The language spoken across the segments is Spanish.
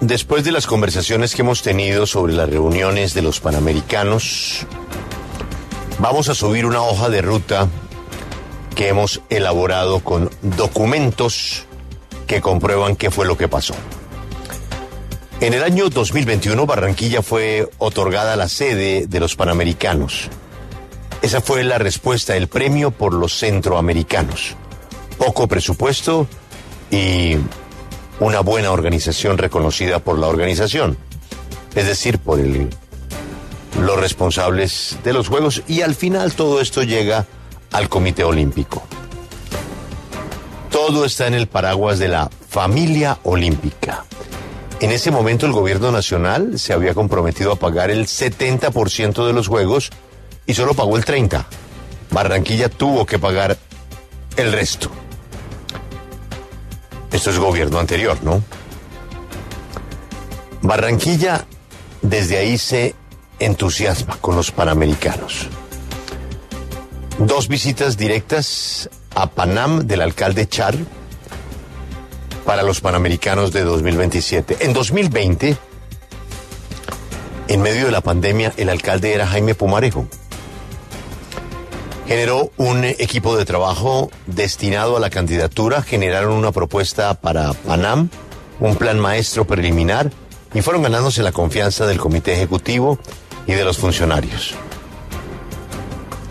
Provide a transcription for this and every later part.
después de las conversaciones que hemos tenido sobre las reuniones de los Panamericanos, vamos a subir una hoja de ruta que hemos elaborado con documentos que comprueban qué fue lo que pasó. En el año 2021, Barranquilla fue otorgada la sede de los Panamericanos. Esa fue la respuesta, el premio por los centroamericanos. Poco presupuesto y una buena organización reconocida por la organización, es decir, por los responsables de los Juegos y al final todo esto llega al Comité Olímpico. Todo está en el paraguas de la familia olímpica. En ese momento el gobierno nacional se había comprometido a pagar el 70% de los Juegos y solo pagó el 30%. Barranquilla tuvo que pagar el resto. Esto es gobierno anterior, ¿no? Barranquilla desde ahí se entusiasma con los panamericanos. Dos visitas directas a Panam del alcalde Char para los panamericanos de 2027. En 2020, en medio de la pandemia, el alcalde era Jaime Pumarejo generó un equipo de trabajo destinado a la candidatura, generaron una propuesta para Panam, un plan maestro preliminar y fueron ganándose la confianza del comité ejecutivo y de los funcionarios.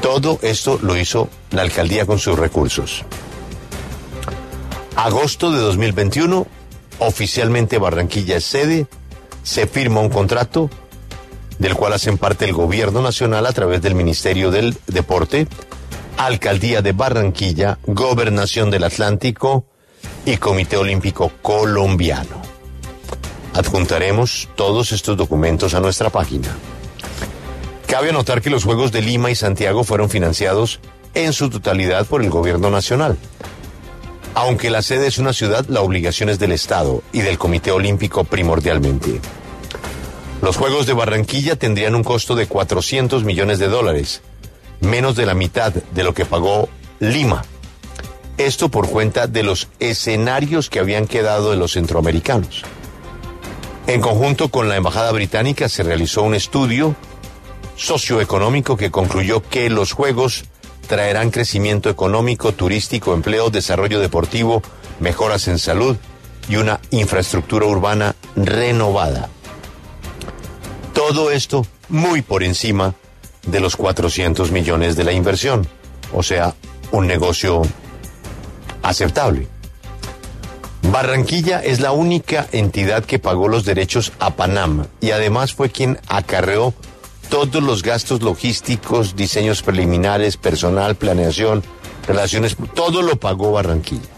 Todo esto lo hizo la alcaldía con sus recursos. Agosto de 2021, oficialmente Barranquilla es sede, se firma un contrato del cual hacen parte el gobierno nacional a través del Ministerio del Deporte, Alcaldía de Barranquilla, Gobernación del Atlántico y Comité Olímpico Colombiano. Adjuntaremos todos estos documentos a nuestra página. Cabe anotar que los Juegos de Lima y Santiago fueron financiados en su totalidad por el gobierno nacional. Aunque la sede es una ciudad, la obligación es del Estado y del Comité Olímpico primordialmente. Los Juegos de Barranquilla tendrían un costo de 400 millones de dólares, menos de la mitad de lo que pagó Lima. Esto por cuenta de los escenarios que habían quedado de los centroamericanos. En conjunto con la Embajada Británica se realizó un estudio socioeconómico que concluyó que los Juegos traerán crecimiento económico, turístico, empleo, desarrollo deportivo, mejoras en salud y una infraestructura urbana renovada. Todo esto muy por encima de los 400 millones de la inversión, o sea, un negocio aceptable. Barranquilla es la única entidad que pagó los derechos a Panam y además fue quien acarreó todos los gastos logísticos, diseños preliminares, personal, planeación, relaciones, todo lo pagó Barranquilla.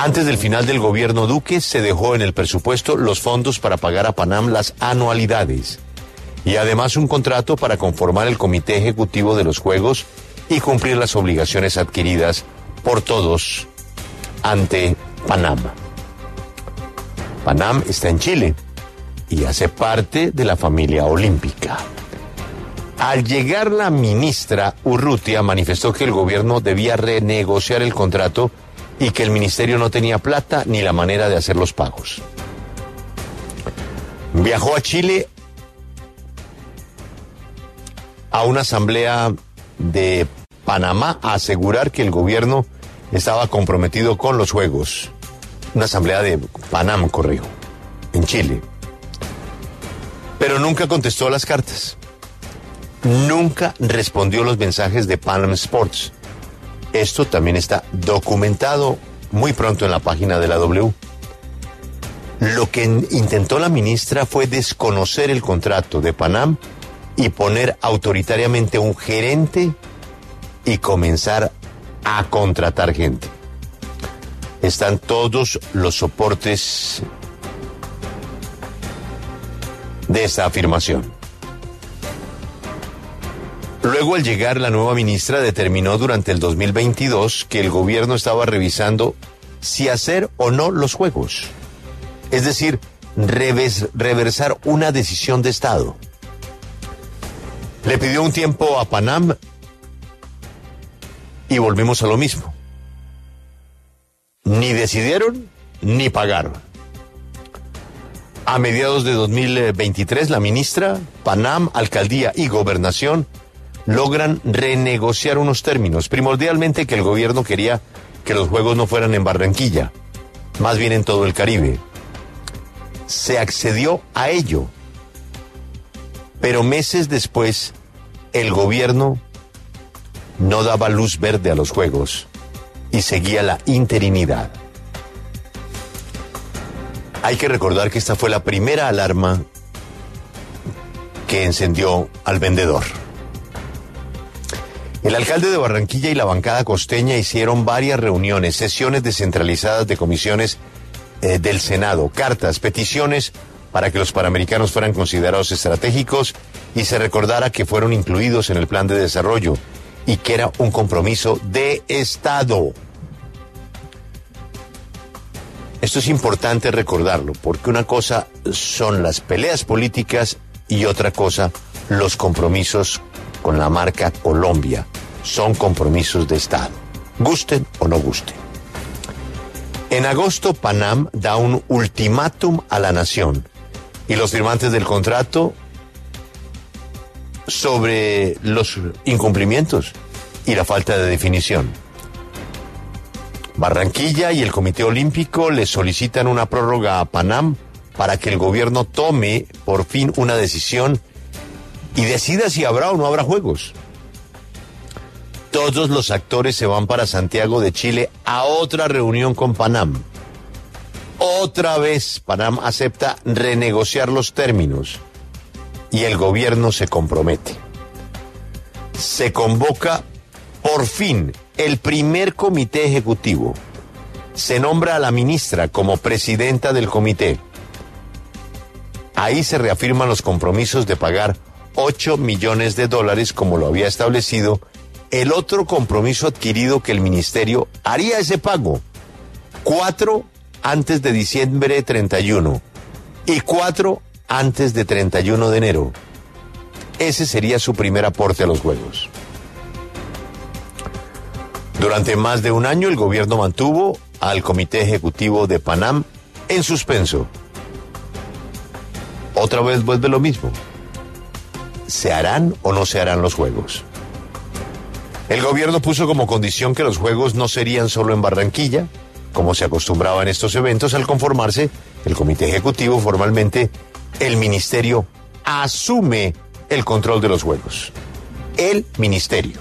Antes del final del gobierno Duque se dejó en el presupuesto los fondos para pagar a Panam las anualidades y además un contrato para conformar el comité ejecutivo de los Juegos y cumplir las obligaciones adquiridas por todos ante Panam. Panam está en Chile y hace parte de la familia olímpica. Al llegar la ministra Urrutia manifestó que el gobierno debía renegociar el contrato y que el ministerio no tenía plata ni la manera de hacer los pagos. Viajó a Chile a una asamblea de Panamá a asegurar que el gobierno estaba comprometido con los juegos. Una asamblea de Panam, corrijo, en Chile. Pero nunca contestó las cartas. Nunca respondió los mensajes de Panam Sports esto también está documentado muy pronto en la página de la W. Lo que intentó la ministra fue desconocer el contrato de Panam y poner autoritariamente un gerente y comenzar a contratar gente. están todos los soportes de esta afirmación. Luego, al llegar la nueva ministra, determinó durante el 2022 que el gobierno estaba revisando si hacer o no los juegos. Es decir, reversar una decisión de Estado. Le pidió un tiempo a Panam y volvimos a lo mismo. Ni decidieron ni pagaron. A mediados de 2023, la ministra, Panam, Alcaldía y Gobernación logran renegociar unos términos, primordialmente que el gobierno quería que los Juegos no fueran en Barranquilla, más bien en todo el Caribe. Se accedió a ello, pero meses después el gobierno no daba luz verde a los Juegos y seguía la interinidad. Hay que recordar que esta fue la primera alarma que encendió al vendedor. El alcalde de Barranquilla y la bancada costeña hicieron varias reuniones, sesiones descentralizadas de comisiones eh, del Senado, cartas, peticiones para que los panamericanos fueran considerados estratégicos y se recordara que fueron incluidos en el plan de desarrollo y que era un compromiso de Estado. Esto es importante recordarlo, porque una cosa son las peleas políticas y otra cosa los compromisos con la marca Colombia. Son compromisos de Estado, gusten o no gusten. En agosto, Panam da un ultimátum a la nación y los firmantes del contrato sobre los incumplimientos y la falta de definición. Barranquilla y el Comité Olímpico le solicitan una prórroga a Panam para que el gobierno tome por fin una decisión y decida si habrá o no habrá juegos. Todos los actores se van para Santiago de Chile a otra reunión con Panam. Otra vez Panam acepta renegociar los términos y el gobierno se compromete. Se convoca por fin el primer comité ejecutivo. Se nombra a la ministra como presidenta del comité. Ahí se reafirman los compromisos de pagar 8 millones de dólares como lo había establecido el otro compromiso adquirido que el ministerio haría ese pago. Cuatro antes de diciembre 31 y cuatro antes de 31 de enero. Ese sería su primer aporte a los Juegos. Durante más de un año el gobierno mantuvo al Comité Ejecutivo de Panam en suspenso. Otra vez vuelve lo mismo. ¿Se harán o no se harán los Juegos? El gobierno puso como condición que los Juegos no serían solo en Barranquilla, como se acostumbraba en estos eventos al conformarse el Comité Ejecutivo formalmente, el Ministerio asume el control de los Juegos. El Ministerio.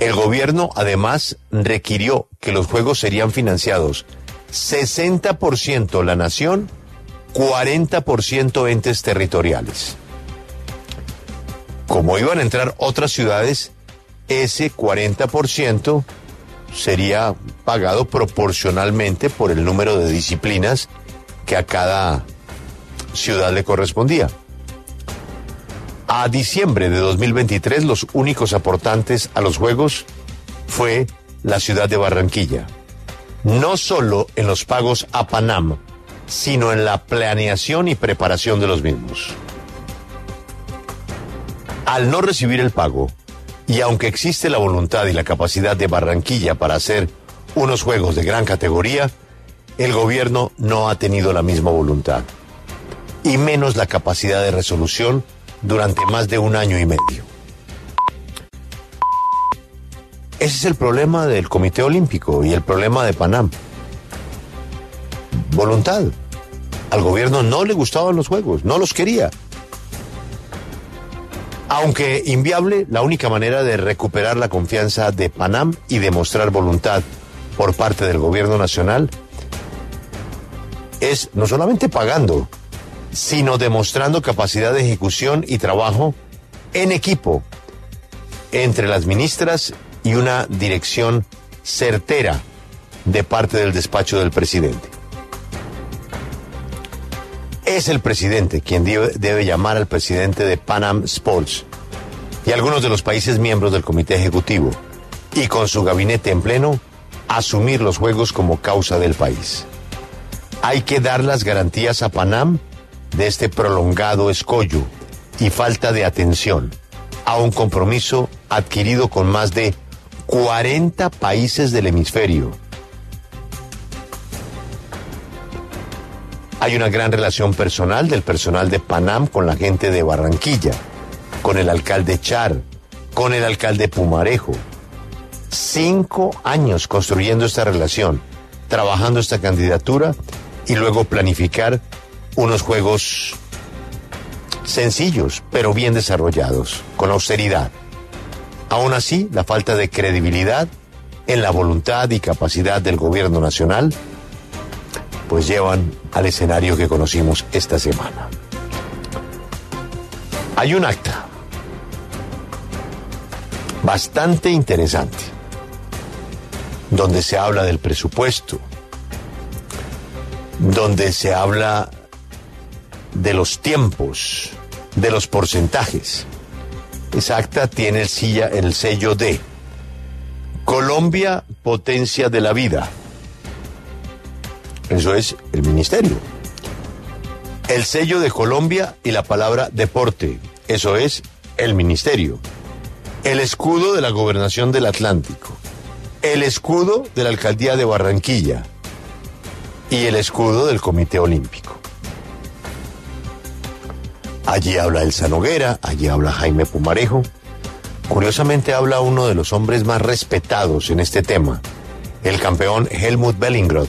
El gobierno además requirió que los Juegos serían financiados 60% la nación 40% entes territoriales. Como iban a entrar otras ciudades, ese 40% sería pagado proporcionalmente por el número de disciplinas que a cada ciudad le correspondía. A diciembre de 2023 los únicos aportantes a los Juegos fue la ciudad de Barranquilla. No solo en los pagos a Panam, sino en la planeación y preparación de los mismos. Al no recibir el pago, y aunque existe la voluntad y la capacidad de Barranquilla para hacer unos juegos de gran categoría, el gobierno no ha tenido la misma voluntad, y menos la capacidad de resolución durante más de un año y medio. Ese es el problema del Comité Olímpico y el problema de Panam voluntad. Al gobierno no le gustaban los juegos, no los quería. Aunque inviable, la única manera de recuperar la confianza de Panam y demostrar voluntad por parte del gobierno nacional es no solamente pagando, sino demostrando capacidad de ejecución y trabajo en equipo entre las ministras y una dirección certera de parte del despacho del presidente. Es el presidente quien debe, llamar al presidente de Panam Sports y algunos de los países miembros del comité ejecutivo y con su gabinete en pleno asumir los juegos como causa del país. Hay que dar las garantías a Panam de este prolongado escollo y falta de atención a un compromiso adquirido con más de 40 países del hemisferio. Hay una gran relación personal del personal de Panam con la gente de Barranquilla, con el alcalde Char, con el alcalde Pumarejo. Cinco años construyendo esta relación, trabajando esta candidatura y luego planificar unos juegos sencillos, pero bien desarrollados, con austeridad. Aún así, la falta de credibilidad en la voluntad y capacidad del gobierno nacional, pues llevan al escenario que conocimos esta semana. Hay un acta bastante interesante, donde se habla del presupuesto, donde se habla de los tiempos, de los porcentajes. Esa acta tiene el, silla, el sello de Colombia, potencia de la vida. Eso es el ministerio. El sello de Colombia y la palabra deporte. Eso es el ministerio. El escudo de la gobernación del Atlántico. El escudo de la alcaldía de Barranquilla. Y el escudo del Comité Olímpico. Allí habla Elsa Noguera, allí habla Jaime Pumarejo. Curiosamente habla uno de los hombres más respetados en este tema, el campeón Helmut Bellingrod,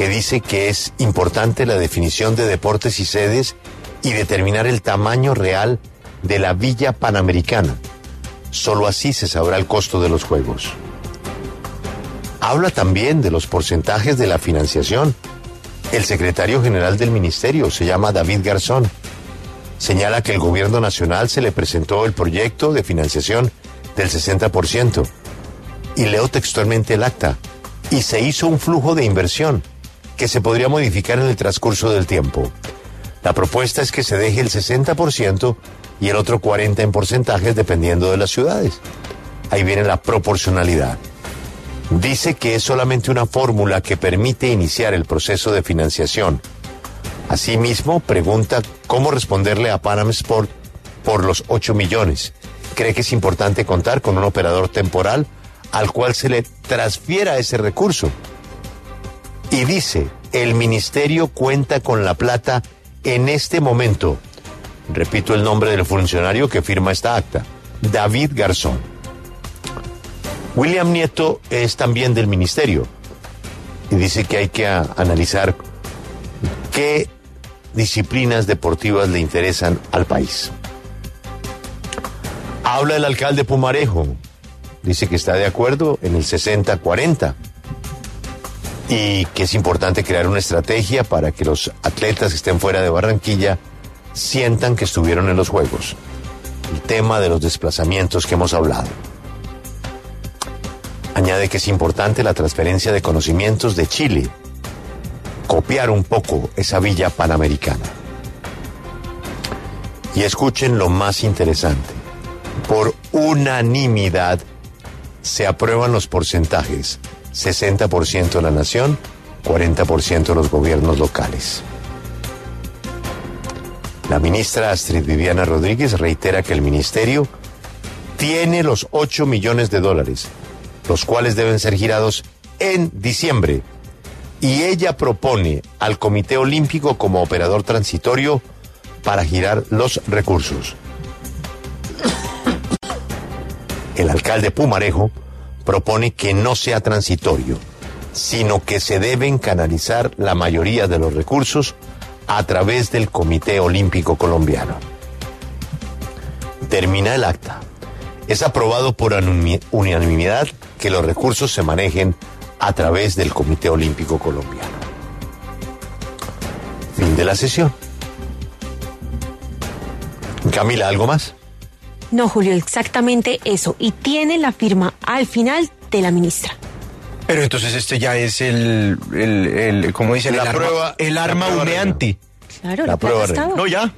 que dice que es importante la definición de deportes y sedes y determinar el tamaño real de la Villa Panamericana. Solo así se sabrá el costo de los Juegos. Habla también de los porcentajes de la financiación el secretario general del ministerio se llama David Garzón. Señala que el gobierno nacional se le presentó el proyecto de financiación del 60%. Y leo textualmente el acta. Y se hizo un flujo de inversión que se podría modificar en el transcurso del tiempo. La propuesta es que se deje el 60% y el otro 40% en porcentajes dependiendo de las ciudades. Ahí viene la proporcionalidad dice que es solamente una fórmula que permite iniciar el proceso de financiación. Asimismo, pregunta cómo responderle a Panam Sport por los 8 millones. Cree que es importante contar con un operador temporal al cual se le transfiera ese recurso. Y dice, el ministerio cuenta con la plata en este momento. Repito el nombre del funcionario que firma esta acta, David Garzón. William Nieto es también del ministerio y dice que hay que analizar qué disciplinas deportivas le interesan al país. Habla el alcalde Pumarejo, dice que está de acuerdo en el 60-40 y que es importante crear una estrategia para que los atletas que estén fuera de Barranquilla sientan que estuvieron en los Juegos. El tema de los desplazamientos que hemos hablado. Añade que es importante la transferencia de conocimientos de Chile, copiar un poco esa villa panamericana. Y escuchen lo más interesante. Por unanimidad se aprueban los porcentajes. 60% la nación, 40% los gobiernos locales. La ministra Astrid Viviana Rodríguez reitera que el ministerio tiene los 8 millones de dólares los cuales deben ser girados en diciembre. Y ella propone al Comité Olímpico como operador transitorio para girar los recursos. El alcalde Pumarejo propone que no sea transitorio, sino que se deben canalizar la mayoría de los recursos a través del Comité Olímpico Colombiano. Termina el acta. Es aprobado por unanimidad que los recursos se manejen a través del Comité Olímpico Colombiano. Fin de la sesión. Camila, ¿algo más? No, Julio, exactamente eso. Y tiene la firma al final de la ministra. Pero entonces este ya es el, el, el ¿cómo dicen? La el arma, prueba- el la arma prueba humeante. Claro, La la, prueba. No, ya.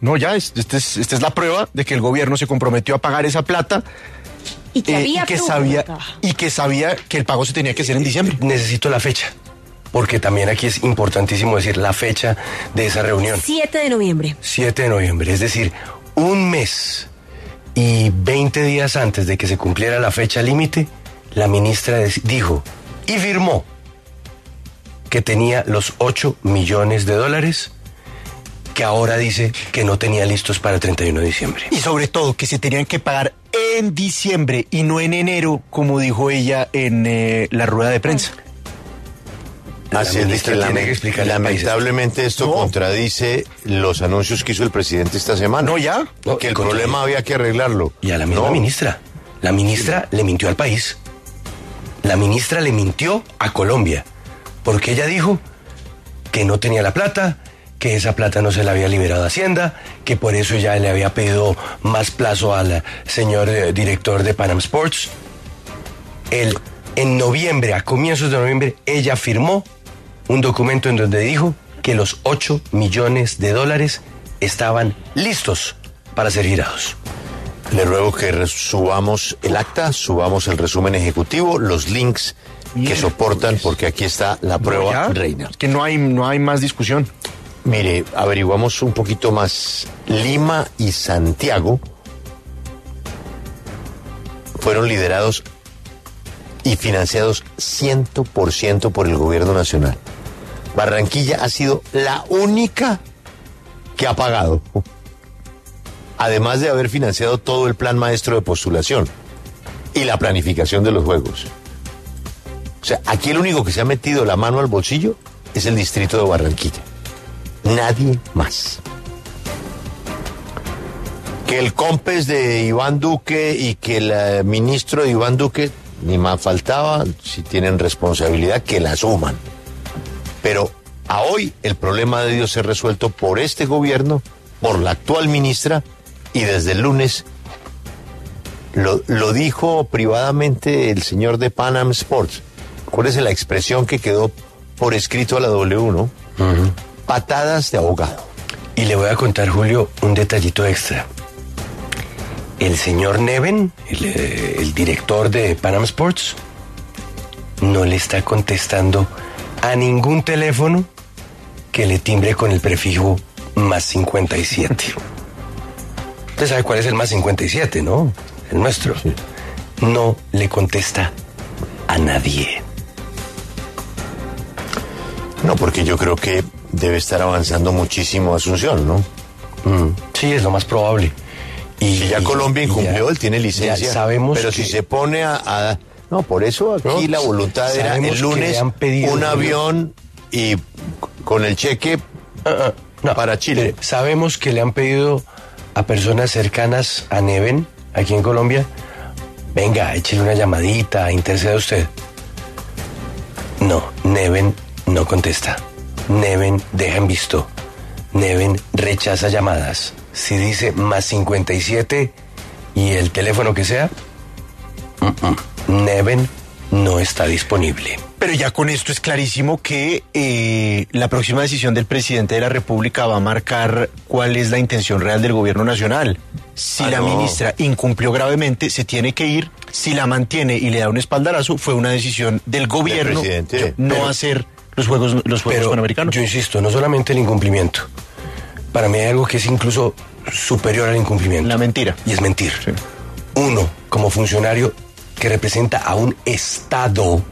No, ya, es- este es- esta es la prueba de que el gobierno se comprometió a pagar esa plata Y que eh, había y, que sabía, y que sabía que el pago se tenía que hacer en diciembre. Necesito la fecha, porque también aquí es importantísimo decir la fecha de esa reunión. 7 de noviembre. 7 de noviembre, es decir, un mes y 20 días antes de que se cumpliera la fecha límite, la ministra dijo y firmó que tenía los 8 millones de dólares que ahora dice que no tenía listos para el 31 de diciembre. Y sobre todo que se tenían que pagar en diciembre y no en enero, como dijo ella en eh, la rueda de prensa. Así es, que lame- que lamentablemente esto No. contradice los anuncios que hizo el presidente esta semana. No, ya. No, que el problema había que arreglarlo. Y a la misma No. ministra. La ministra le mintió al país. La ministra le mintió a Colombia. Porque ella dijo que no tenía la plata, que esa plata no se la había liberado a Hacienda, que por eso ya le había pedido más plazo al señor eh, director de Panam Sports. El, en noviembre, a comienzos de noviembre, ella firmó un documento en donde dijo que los 8 millones de dólares estaban listos para ser girados. Le ruego que subamos el acta, subamos el resumen ejecutivo, los links que soportan, porque aquí está la prueba reina. Es que no hay, no hay más discusión. Mire, averiguamos un poquito más. Lima y Santiago fueron liderados y financiados 100% por el gobierno nacional. Barranquilla ha sido la única que ha pagado. Además de haber financiado todo el plan maestro de postulación y la planificación de los juegos. O sea, aquí el único que se ha metido la mano al bolsillo es el distrito de Barranquilla. Nadie más. Que el compes de Iván Duque y que el eh, ministro de Iván Duque, ni más faltaba, si tienen responsabilidad, que la asuman. Pero a hoy el problema de Dios es resuelto por este gobierno, por la actual ministra, y desde el lunes lo, lo dijo privadamente el señor de Panam Sports. Acuérdese la expresión que quedó por escrito a la W, ¿no? Patadas de abogado. Y le voy a contar, Julio, un detallito extra. El señor Neven, el, eh, el director de Panam Sports, no le está contestando a ningún teléfono que le timbre con el prefijo más 57. Usted sabe cuál es el más 57, ¿no? El nuestro. No le contesta a nadie. No, porque yo creo que debe estar avanzando muchísimo Asunción, ¿no? Mm, Sí, es lo más probable. Y Si ya y- Colombia incumplió, él tiene licencia. ya sabemos pero que- si se pone a, a- No, por eso aquí No, la voluntad era sabemos el lunes le han pedido, un avión y con el cheque Ah, ah, no. para Chile. Sabemos que le han pedido a personas cercanas a Neven, aquí en Colombia, venga, échele una llamadita, interceda usted. No, Neven no contesta. Neven deja en visto. Neven rechaza llamadas. Si dice más 57 y el teléfono que sea, mm, mm, Neven no está disponible. Pero ya con esto es clarísimo que eh, la próxima decisión del presidente de la República va a marcar cuál es la intención real del gobierno nacional. Si Ah, la no. ministra incumplió gravemente, se tiene que ir. Si la mantiene y le da un espaldarazo, fue una decisión del gobierno no Pero- hacer los Juegos, los juegos Pero Panamericanos. yo insisto, no solamente el incumplimiento. Para mí hay algo que es incluso superior al incumplimiento. La mentira. Y es mentir. Sí. Uno, como funcionario que representa a un Estado,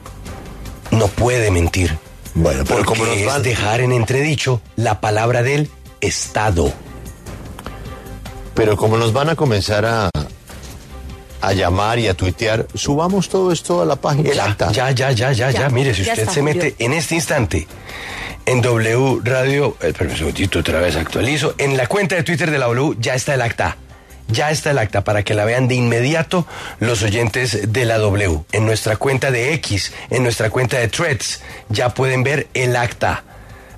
no puede mentir. Bueno, pero porque como nos es van- dejar en entredicho la palabra del Estado. Pero como nos van a comenzar a, a llamar y a tuitear, subamos todo esto a la página. El Ya, acta. ya, ya, ya, ya, ya. Ya, Mire, si ya usted está, se mete en este instante en W Radio, eh, espérame un segundito, otra vez actualizo. En la cuenta de Twitter de la W ya está el acta. Ya está el acta para que la vean de inmediato los oyentes de la W. En nuestra cuenta de X, en nuestra cuenta de Threads, ya pueden ver el acta.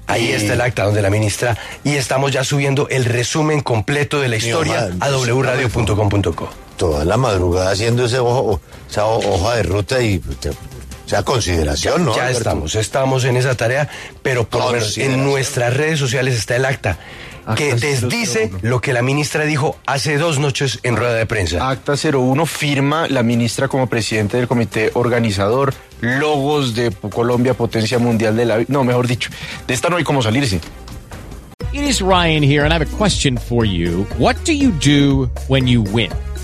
Ahí está el acta donde la ministra y estamos ya subiendo el resumen completo de la historia a wradio.com.co. Toda la madrugada haciendo ese ojo, esa ho- hoja de ruta y O sea, consideración, ¿no? ya Alberto? estamos, estamos en esa tarea, pero por lo menos en nuestras redes sociales está el acta que Acta desdice 001. lo que la ministra dijo hace dos noches en rueda de prensa. Acta 01 firma la ministra como presidente del comité organizador, logos de Colombia, potencia mundial de la... No, mejor dicho, de esta no hay cómo salirse. It is Ryan here, and I have a question for you. What do you do when you win?